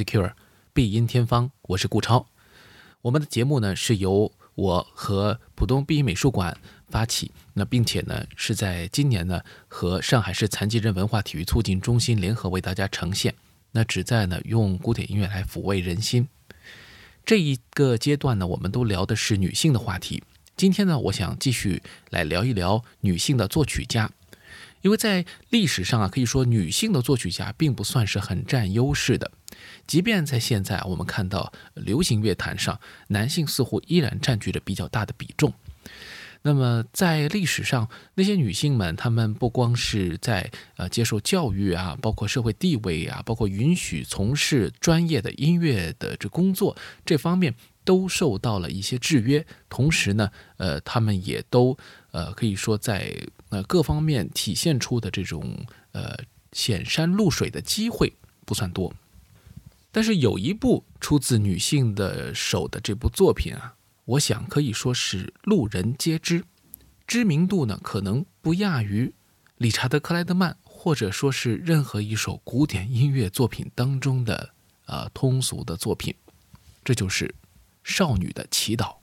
Be Musicure，必音天方，我是顾超。我们的节目呢是由我和浦东碧音美术馆发起，那并且呢是在今年呢和上海市残疾人文化体育促进中心联合为大家呈现。那旨在呢用古典音乐来抚慰人心。这一个阶段呢，我们都聊的是女性的话题。今天呢，我想继续来聊一聊女性的作曲家。因为在历史上啊，可以说女性的作曲家并不算是很占优势的。即便在现在，我们看到流行乐坛上，男性似乎依然占据着比较大的比重。那么在历史上，那些女性们，她们不光是在呃接受教育啊，包括社会地位啊，包括允许从事专业的音乐的这工作这方面，都受到了一些制约。同时呢，呃，她们也都呃可以说在呃各方面体现出的这种呃显山露水的机会不算多。但是有一部出自女性的手的这部作品啊。我想可以说是路人皆知，知名度呢可能不亚于理查德·克莱德曼，或者说是任何一首古典音乐作品当中的呃通俗的作品，这就是《少女的祈祷》。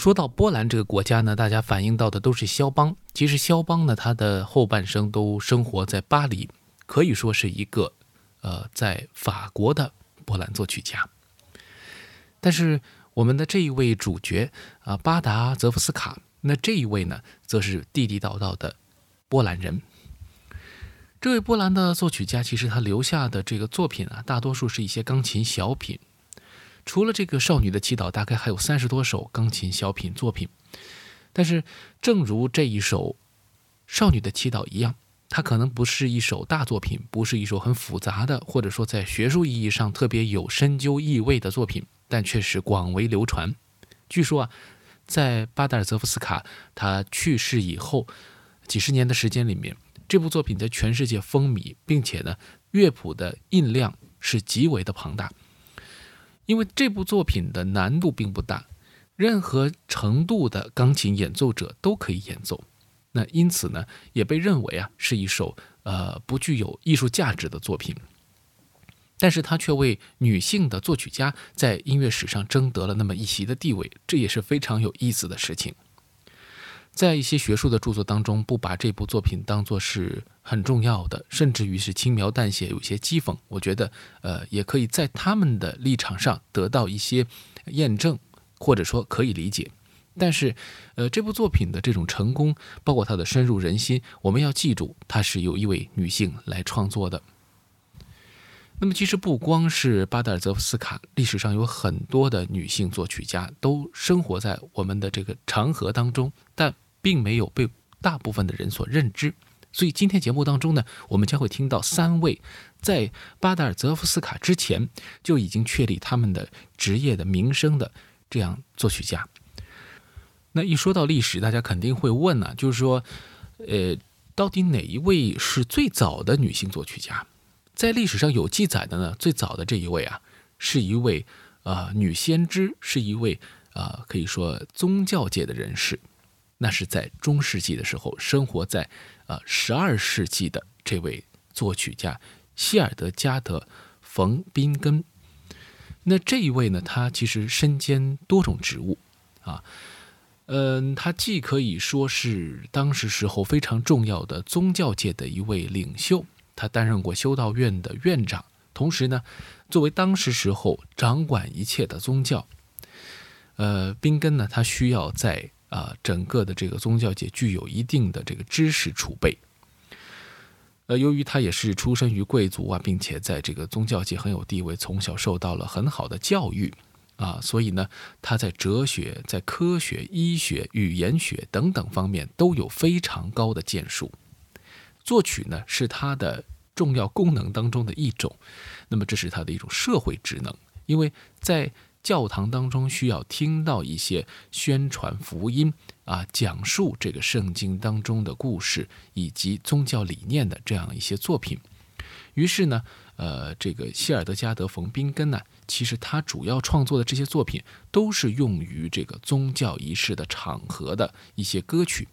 说到波兰这个国家呢，大家反映到的都是肖邦。其实肖邦呢，他的后半生都生活在巴黎，可以说是一个，呃，在法国的波兰作曲家。但是我们的这一位主角啊，巴达泽夫斯卡，那这一位呢，则是地地道道的波兰人。这位波兰的作曲家，其实他留下的这个作品啊，大多数是一些钢琴小品。除了这个《少女的祈祷》，大概还有三十多首钢琴小品作品。但是，正如这一首《少女的祈祷》一样，它可能不是一首大作品，不是一首很复杂的，或者说在学术意义上特别有深究意味的作品，但却是广为流传。据说啊，在巴达尔泽夫斯卡他去世以后几十年的时间里面。这部作品在全世界风靡，并且呢，乐谱的印量是极为的庞大。因为这部作品的难度并不大，任何程度的钢琴演奏者都可以演奏。那因此呢，也被认为啊是一首呃不具有艺术价值的作品。但是它却为女性的作曲家在音乐史上争得了那么一席的地位，这也是非常有意思的事情。在一些学术的著作当中，不把这部作品当作是很重要的，甚至于是轻描淡写，有些讥讽。我觉得，呃，也可以在他们的立场上得到一些验证，或者说可以理解。但是，呃，这部作品的这种成功，包括它的深入人心，我们要记住，它是由一位女性来创作的。那么，其实不光是巴达尔泽夫斯卡，历史上有很多的女性作曲家都生活在我们的这个长河当中，但。并没有被大部分的人所认知，所以今天节目当中呢，我们将会听到三位在巴达尔泽夫斯卡之前就已经确立他们的职业的名声的这样作曲家。那一说到历史，大家肯定会问呢，就是说，呃，到底哪一位是最早的女性作曲家？在历史上有记载的呢，最早的这一位啊，是一位啊女先知，是一位啊可以说宗教界的人士。那是在中世纪的时候，生活在呃十二世纪的这位作曲家希尔德加德·冯·宾根。那这一位呢，他其实身兼多种职务啊，嗯，他既可以说是当时时候非常重要的宗教界的一位领袖，他担任过修道院的院长，同时呢，作为当时时候掌管一切的宗教，呃，宾根呢，他需要在啊，整个的这个宗教界具有一定的这个知识储备。呃，由于他也是出身于贵族啊，并且在这个宗教界很有地位，从小受到了很好的教育啊，所以呢，他在哲学、在科学、医学、语言学等等方面都有非常高的建树。作曲呢，是它的重要功能当中的一种，那么这是它的一种社会职能，因为在。教堂当中需要听到一些宣传福音啊，讲述这个圣经当中的故事以及宗教理念的这样一些作品。于是呢，呃，这个希尔德加德·冯·宾根呢，其实他主要创作的这些作品都是用于这个宗教仪式的场合的一些歌曲。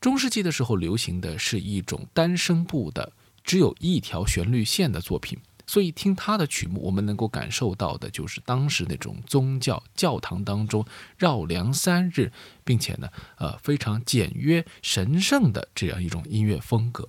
中世纪的时候流行的是一种单声部的，只有一条旋律线的作品。所以听他的曲目，我们能够感受到的就是当时那种宗教教堂当中绕梁三日，并且呢，呃，非常简约神圣的这样一种音乐风格。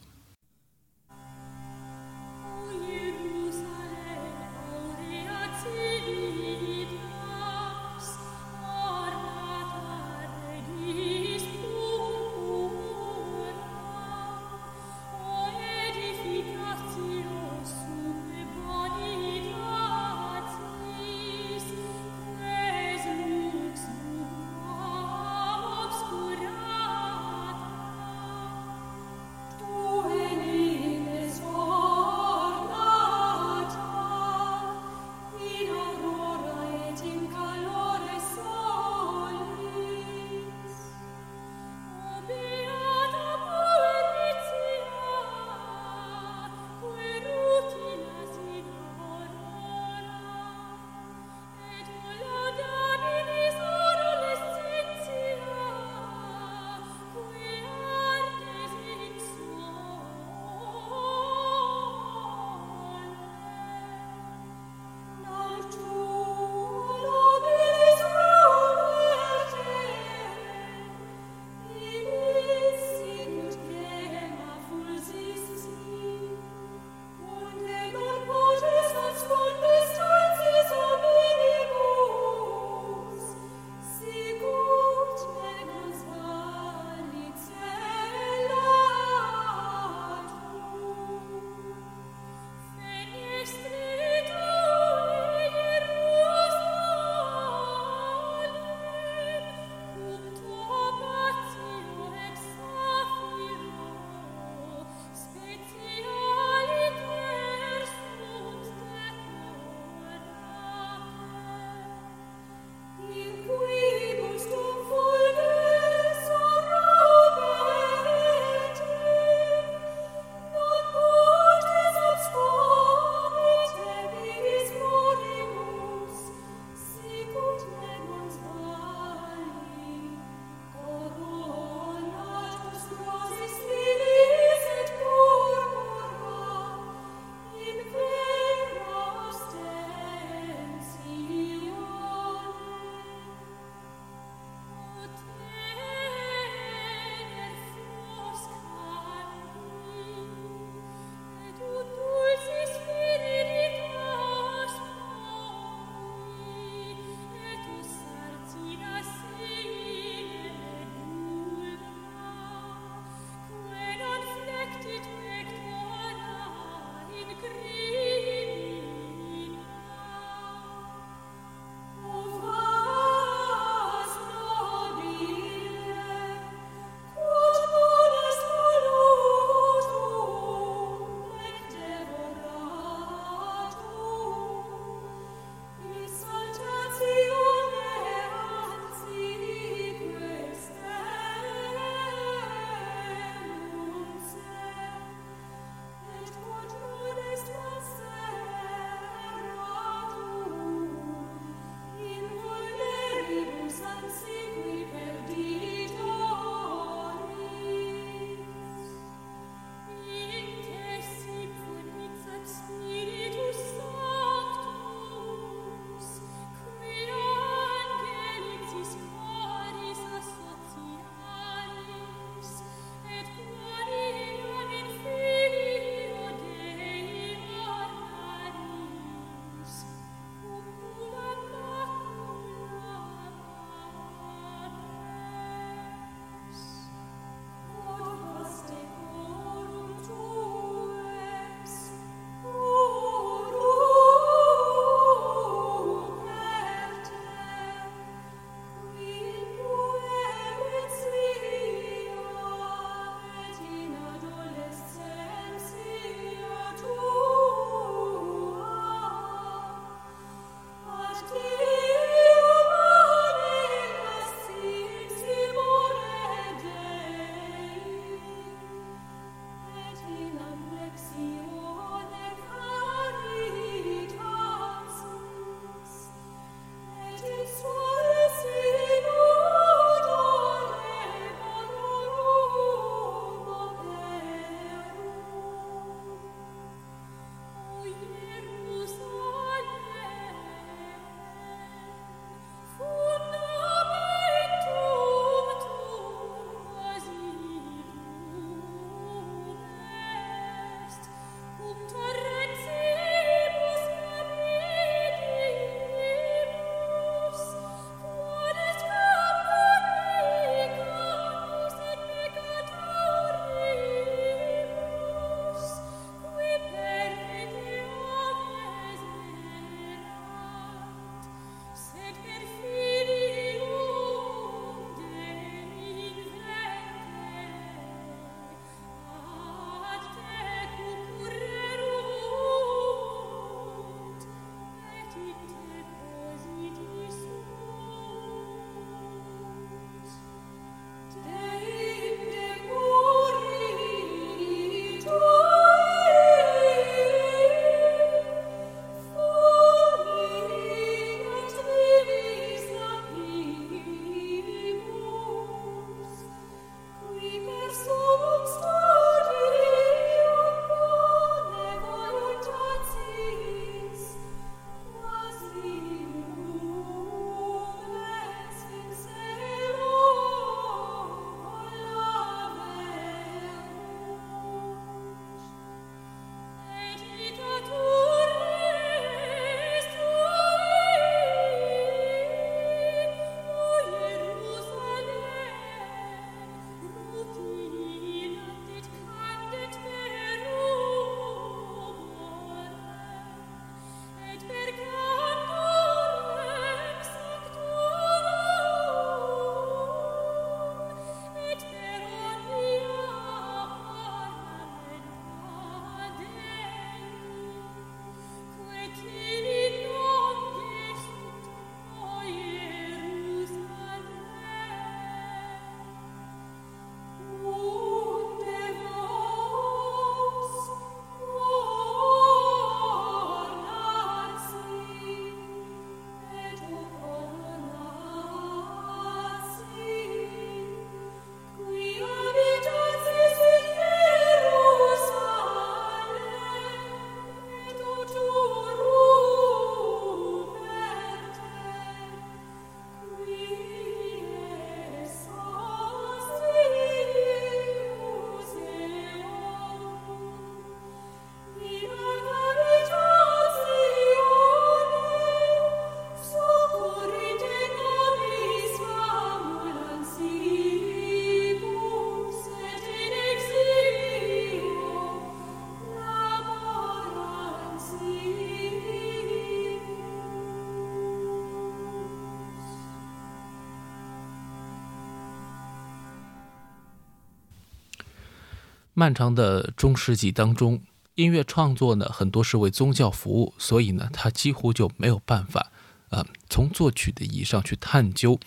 漫长的中世纪当中，音乐创作呢很多是为宗教服务，所以呢，他几乎就没有办法，呃，从作曲的意义上去探究，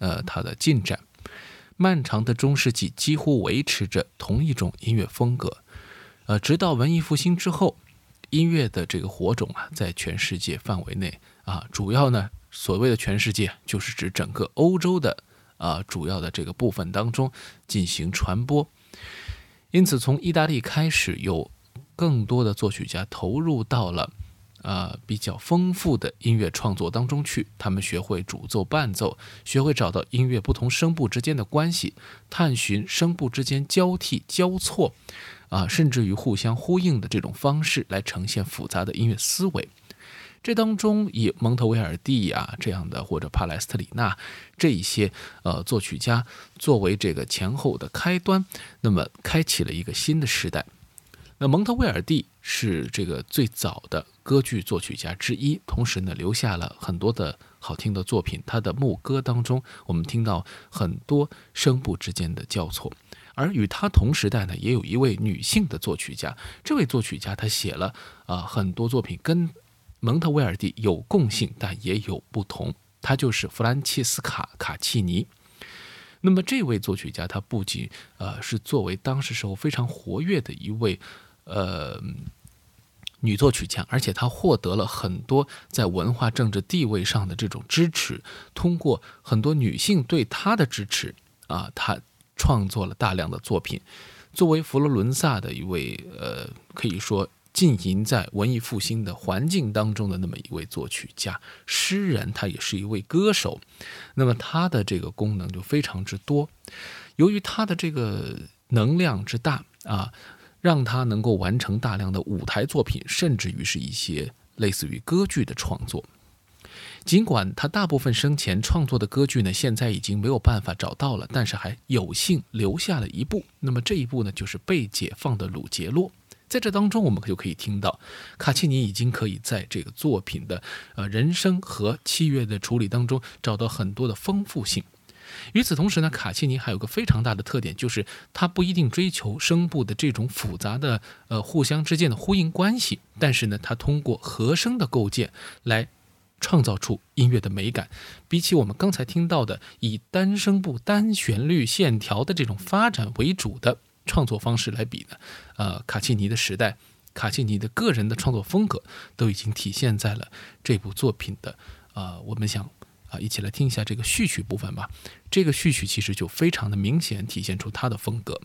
呃，它的进展。漫长的中世纪几乎维持着同一种音乐风格，呃，直到文艺复兴之后，音乐的这个火种啊，在全世界范围内啊，主要呢，所谓的全世界就是指整个欧洲的啊主要的这个部分当中进行传播。因此，从意大利开始，有更多的作曲家投入到了。呃，比较丰富的音乐创作当中去，他们学会主奏伴奏，学会找到音乐不同声部之间的关系，探寻声部之间交替交错，啊，甚至于互相呼应的这种方式来呈现复杂的音乐思维。这当中以蒙特维尔第啊这样的或者帕莱斯特里纳这一些呃作曲家作为这个前后的开端，那么开启了一个新的时代。那蒙特威尔第是这个最早的歌剧作曲家之一，同时呢留下了很多的好听的作品。他的牧歌当中，我们听到很多声部之间的交错。而与他同时代呢，也有一位女性的作曲家。这位作曲家她写了啊很多作品跟蒙特威尔第有共性，但也有不同。他就是弗兰切斯卡卡契尼。那么这位作曲家，他不仅呃是作为当时时候非常活跃的一位。呃，女作曲家，而且她获得了很多在文化政治地位上的这种支持。通过很多女性对她的支持啊，她创作了大量的作品。作为佛罗伦萨的一位呃，可以说浸淫在文艺复兴的环境当中的那么一位作曲家、诗人，他也是一位歌手。那么他的这个功能就非常之多。由于他的这个能量之大啊。让他能够完成大量的舞台作品，甚至于是一些类似于歌剧的创作。尽管他大部分生前创作的歌剧呢，现在已经没有办法找到了，但是还有幸留下了一部。那么这一部呢，就是被解放的鲁杰洛。在这当中，我们就可以听到卡契尼已经可以在这个作品的呃人声和器乐的处理当中找到很多的丰富性。与此同时呢，卡契尼还有个非常大的特点，就是他不一定追求声部的这种复杂的呃互相之间的呼应关系，但是呢，他通过和声的构建来创造出音乐的美感。比起我们刚才听到的以单声部单旋律线条的这种发展为主的创作方式来比呢，呃，卡契尼的时代，卡契尼的个人的创作风格都已经体现在了这部作品的呃，我们想。啊，一起来听一下这个序曲部分吧。这个序曲其实就非常的明显体现出他的风格。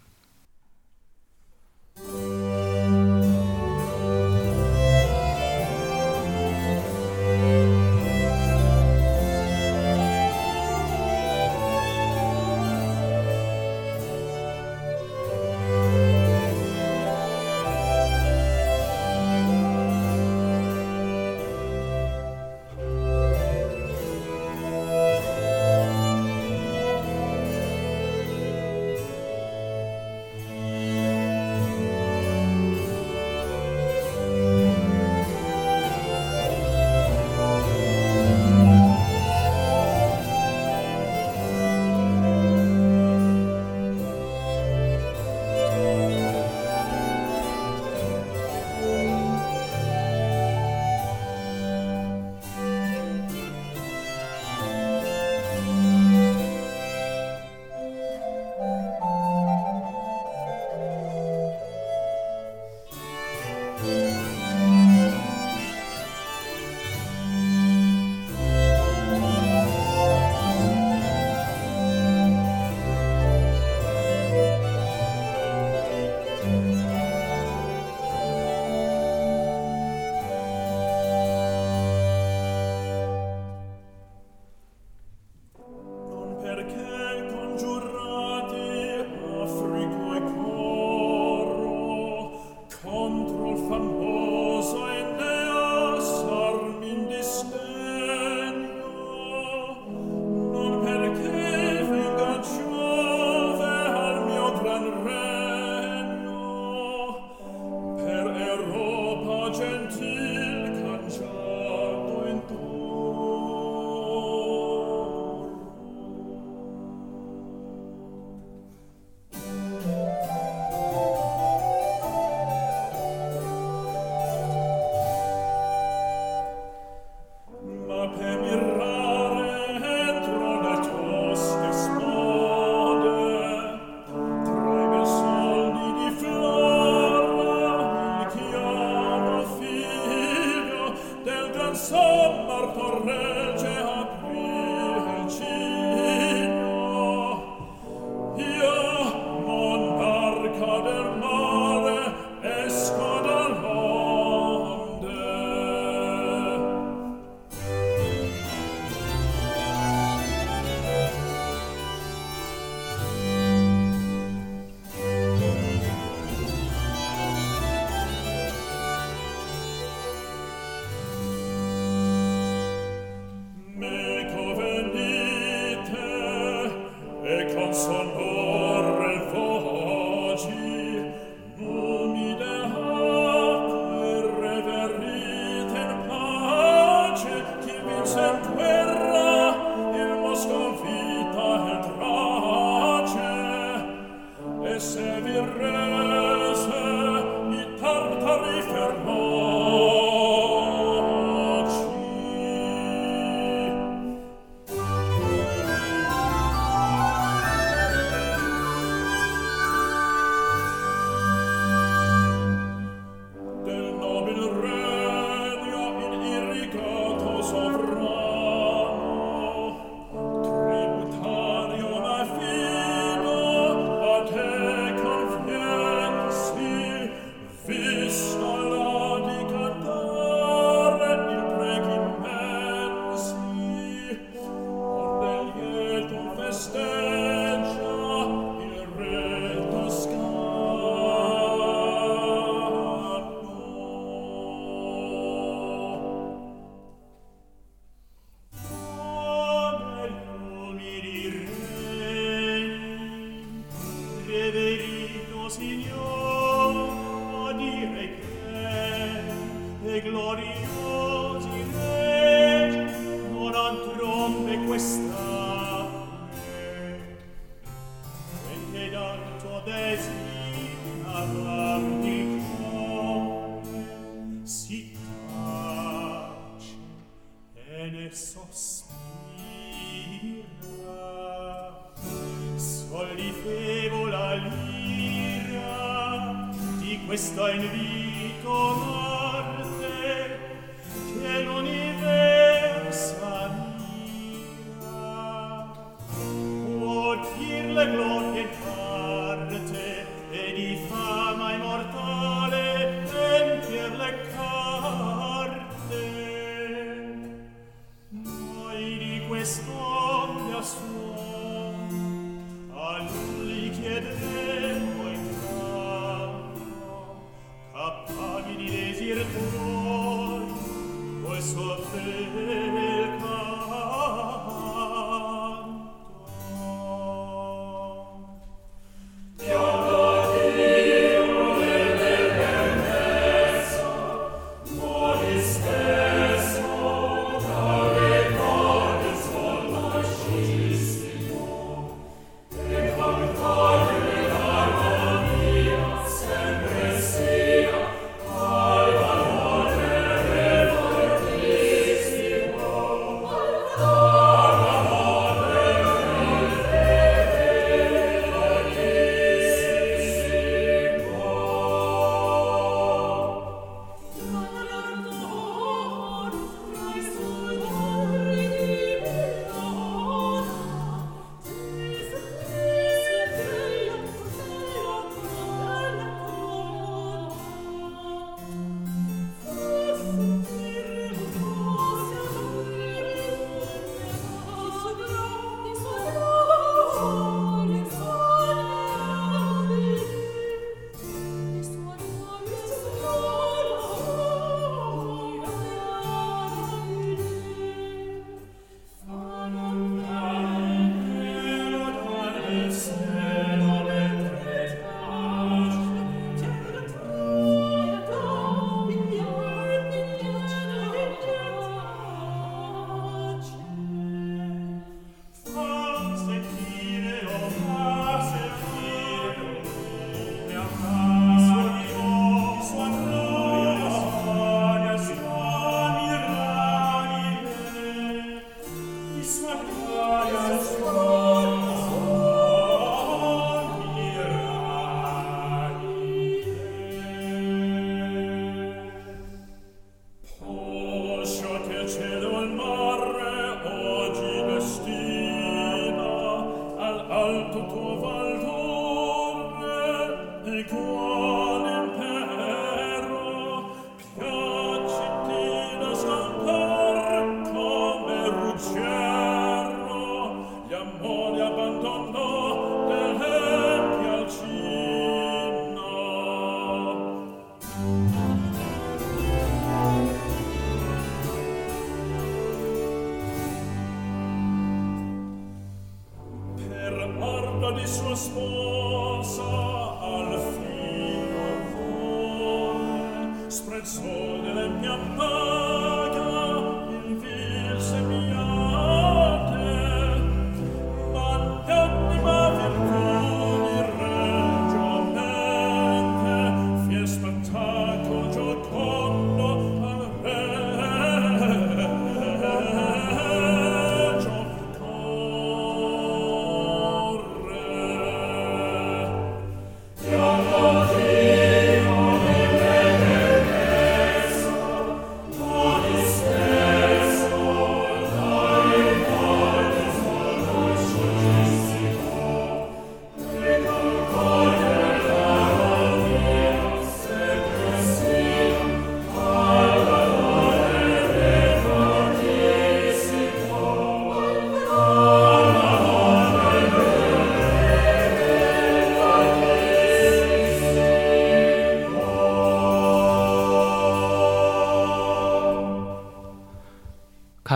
Lord.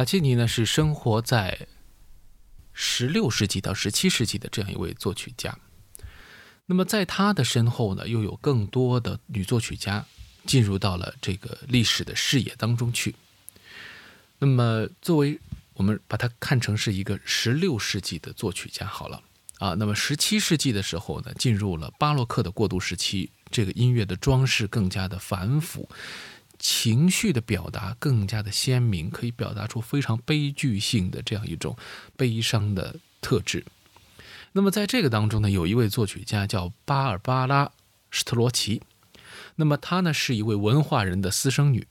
卡契尼呢是生活在十六世纪到十七世纪的这样一位作曲家。那么在他的身后呢，又有更多的女作曲家进入到了这个历史的视野当中去。那么作为我们把它看成是一个十六世纪的作曲家好了啊。那么十七世纪的时候呢，进入了巴洛克的过渡时期，这个音乐的装饰更加的繁复，情绪的表达更加的鲜明，可以表达出非常悲剧性的这样一种悲伤的特质。那么在这个当中呢，有一位作曲家叫巴尔巴拉·施特罗奇，那么她呢是一位文化人的私生女，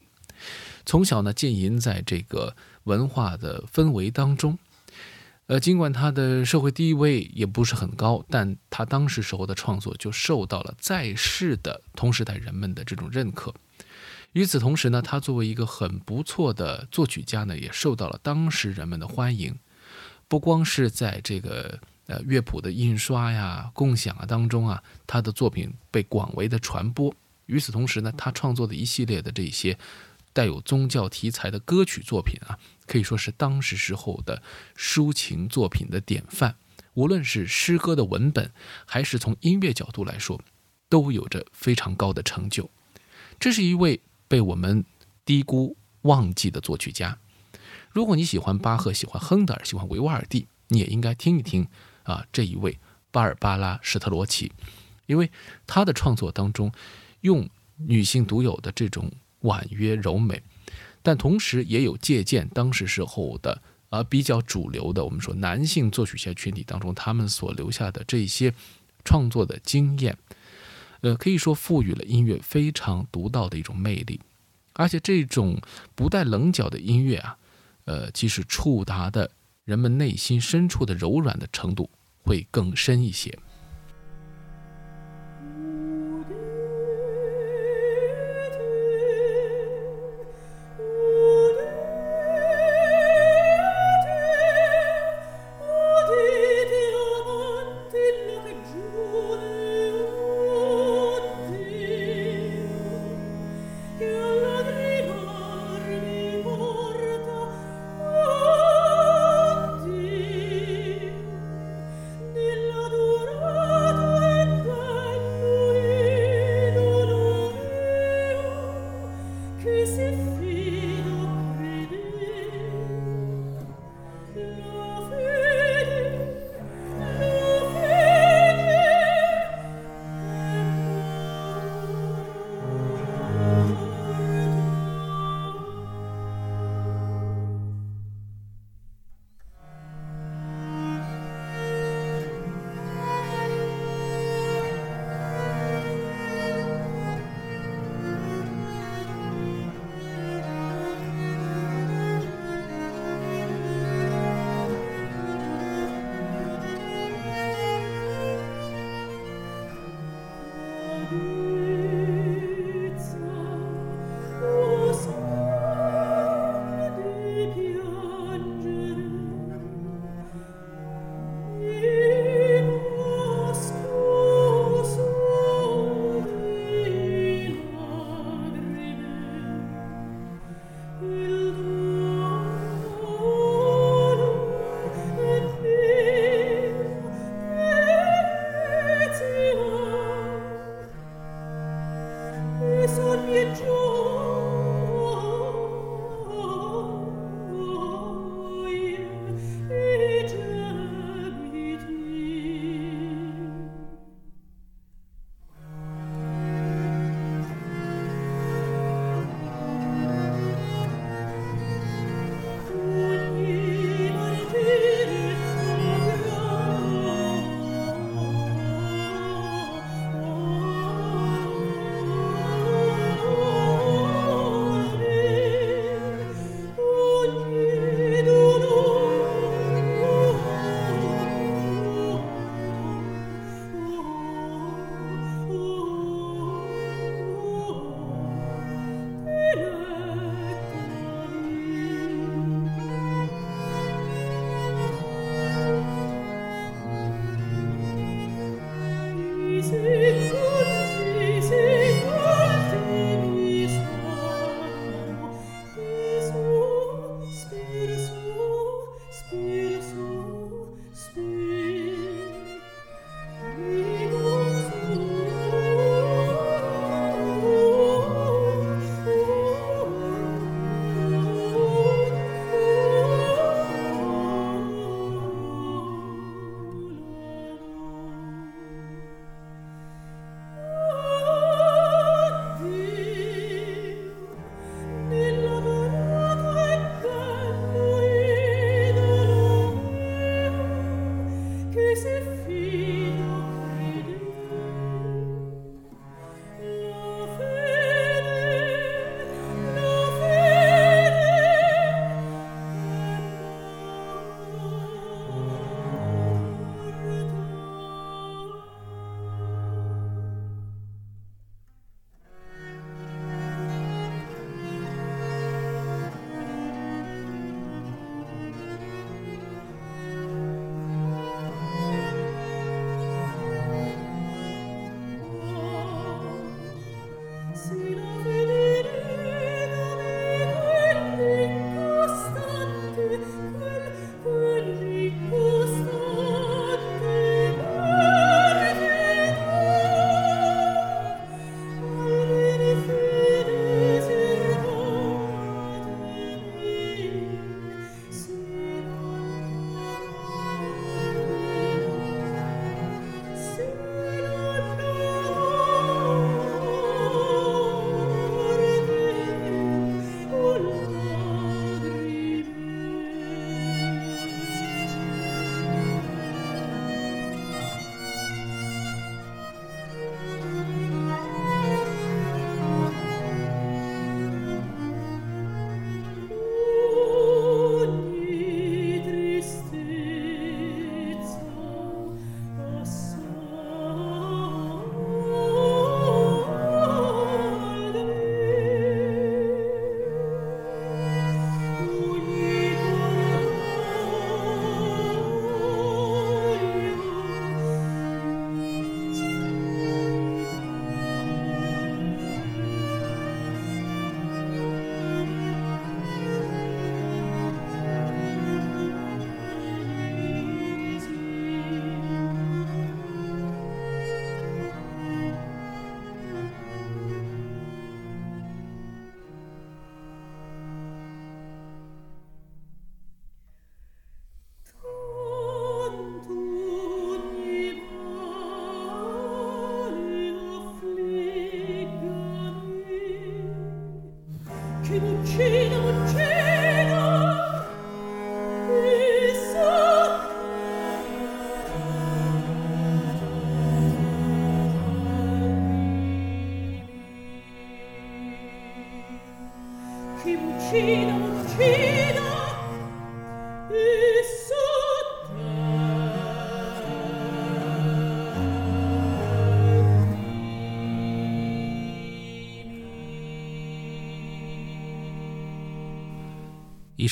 从小呢浸淫在这个文化的氛围当中。呃，尽管她的社会地位也不是很高，但她当时时候的创作就受到了在世的同时代人们的这种认可。与此同时呢，他作为一个很不错的作曲家呢，也受到了当时人们的欢迎。不光是在这个呃乐谱的印刷呀、共享啊当中啊，他的作品被广为的传播。与此同时呢，他创作的一系列的这些带有宗教题材的歌曲作品啊，可以说是当时时候的抒情作品的典范。无论是诗歌的文本，还是从音乐角度来说，都有着非常高的成就。这是一位。被我们低估、忘记的作曲家。如果你喜欢巴赫、喜欢亨德尔、喜欢维瓦尔第，你也应该听一听啊这一位巴尔巴拉·施特罗奇，因为他的创作当中用女性独有的这种婉约柔美，但同时也有借鉴当时时候的啊比较主流的我们说男性作曲家群体当中他们所留下的这些创作的经验。呃，可以说赋予了音乐非常独到的一种魅力，而且这种不带棱角的音乐啊，呃，其实触达的人们内心深处的柔软的程度会更深一些。oh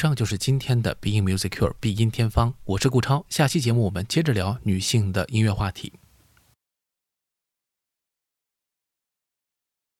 上就是今天的 Being Music Cure 必音天方，我是顾超。下期节目我们接着聊女性的音乐话题。